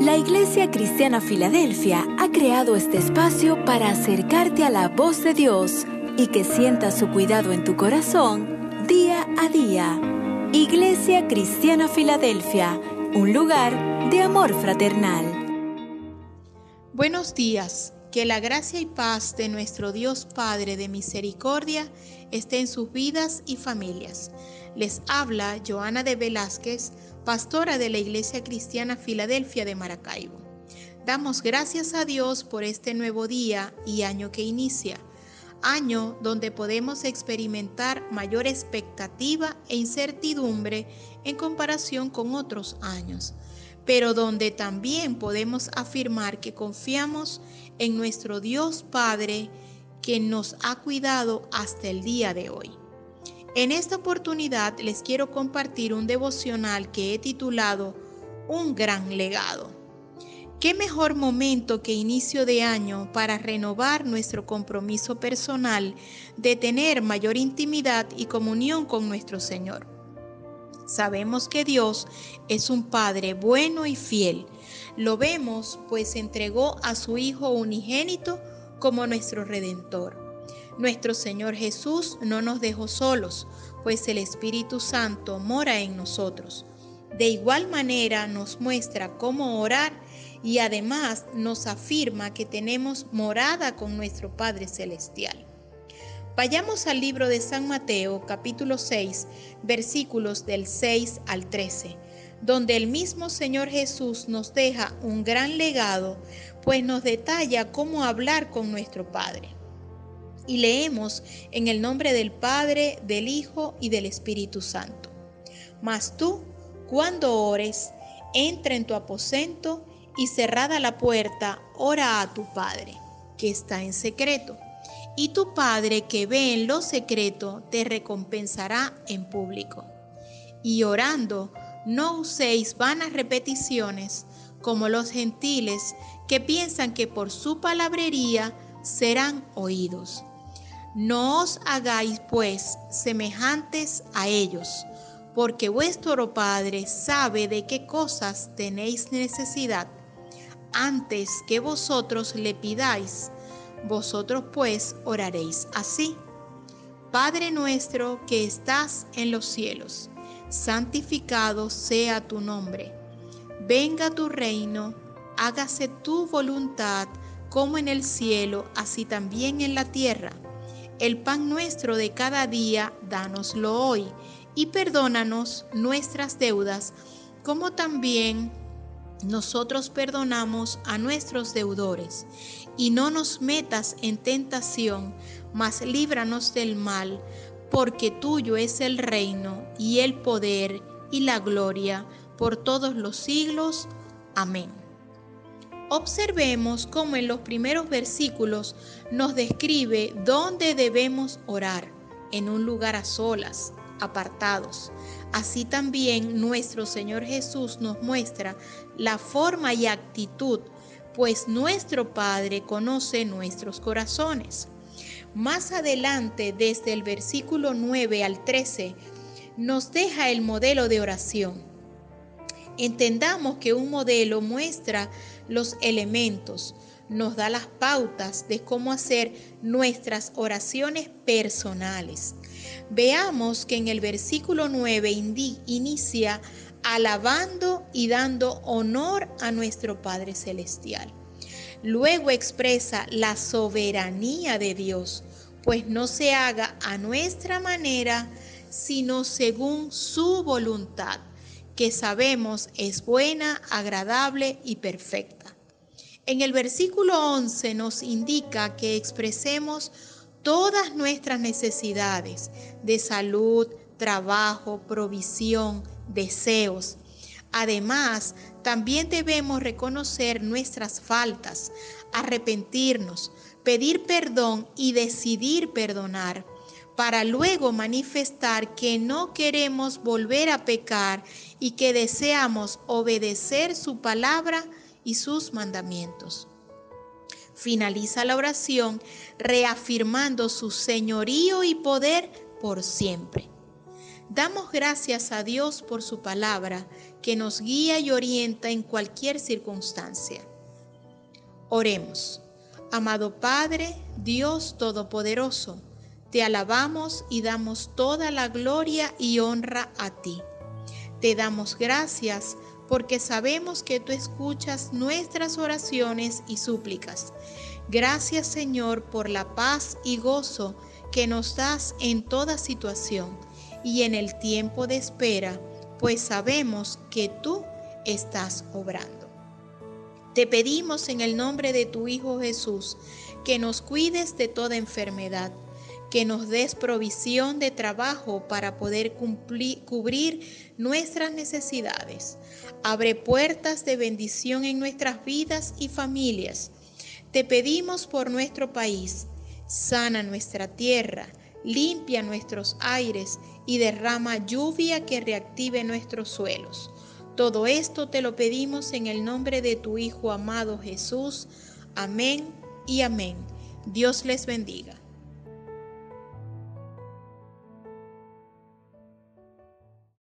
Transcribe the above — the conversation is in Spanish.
La Iglesia Cristiana Filadelfia ha creado este espacio para acercarte a la voz de Dios y que sientas su cuidado en tu corazón día a día. Iglesia Cristiana Filadelfia, un lugar de amor fraternal. Buenos días, que la gracia y paz de nuestro Dios Padre de misericordia esté en sus vidas y familias. Les habla Joana de Velázquez, pastora de la Iglesia Cristiana Filadelfia de Maracaibo. Damos gracias a Dios por este nuevo día y año que inicia, año donde podemos experimentar mayor expectativa e incertidumbre en comparación con otros años, pero donde también podemos afirmar que confiamos en nuestro Dios Padre que nos ha cuidado hasta el día de hoy. En esta oportunidad les quiero compartir un devocional que he titulado Un gran legado. ¿Qué mejor momento que inicio de año para renovar nuestro compromiso personal de tener mayor intimidad y comunión con nuestro Señor? Sabemos que Dios es un Padre bueno y fiel. Lo vemos pues entregó a su Hijo unigénito como nuestro Redentor. Nuestro Señor Jesús no nos dejó solos, pues el Espíritu Santo mora en nosotros. De igual manera nos muestra cómo orar y además nos afirma que tenemos morada con nuestro Padre Celestial. Vayamos al libro de San Mateo capítulo 6 versículos del 6 al 13, donde el mismo Señor Jesús nos deja un gran legado, pues nos detalla cómo hablar con nuestro Padre y leemos en el nombre del Padre, del Hijo y del Espíritu Santo. Mas tú, cuando ores, entra en tu aposento y cerrada la puerta, ora a tu Padre, que está en secreto. Y tu Padre que ve en lo secreto te recompensará en público. Y orando, no uséis vanas repeticiones como los gentiles que piensan que por su palabrería serán oídos. No os hagáis pues semejantes a ellos, porque vuestro Padre sabe de qué cosas tenéis necesidad antes que vosotros le pidáis. Vosotros pues oraréis así. Padre nuestro que estás en los cielos, santificado sea tu nombre. Venga tu reino, hágase tu voluntad como en el cielo, así también en la tierra. El pan nuestro de cada día, dánoslo hoy, y perdónanos nuestras deudas, como también nosotros perdonamos a nuestros deudores. Y no nos metas en tentación, mas líbranos del mal, porque tuyo es el reino y el poder y la gloria por todos los siglos. Amén. Observemos cómo en los primeros versículos nos describe dónde debemos orar, en un lugar a solas, apartados. Así también nuestro Señor Jesús nos muestra la forma y actitud, pues nuestro Padre conoce nuestros corazones. Más adelante, desde el versículo 9 al 13, nos deja el modelo de oración. Entendamos que un modelo muestra los elementos, nos da las pautas de cómo hacer nuestras oraciones personales. Veamos que en el versículo 9 inicia alabando y dando honor a nuestro Padre Celestial. Luego expresa la soberanía de Dios, pues no se haga a nuestra manera, sino según su voluntad que sabemos es buena, agradable y perfecta. En el versículo 11 nos indica que expresemos todas nuestras necesidades de salud, trabajo, provisión, deseos. Además, también debemos reconocer nuestras faltas, arrepentirnos, pedir perdón y decidir perdonar para luego manifestar que no queremos volver a pecar y que deseamos obedecer su palabra y sus mandamientos. Finaliza la oración reafirmando su señorío y poder por siempre. Damos gracias a Dios por su palabra que nos guía y orienta en cualquier circunstancia. Oremos. Amado Padre, Dios Todopoderoso, te alabamos y damos toda la gloria y honra a ti. Te damos gracias porque sabemos que tú escuchas nuestras oraciones y súplicas. Gracias Señor por la paz y gozo que nos das en toda situación y en el tiempo de espera, pues sabemos que tú estás obrando. Te pedimos en el nombre de tu Hijo Jesús que nos cuides de toda enfermedad, que nos des provisión de trabajo para poder cumplir, cubrir nuestras necesidades. Abre puertas de bendición en nuestras vidas y familias. Te pedimos por nuestro país, sana nuestra tierra, limpia nuestros aires y derrama lluvia que reactive nuestros suelos. Todo esto te lo pedimos en el nombre de tu Hijo amado Jesús. Amén y amén. Dios les bendiga.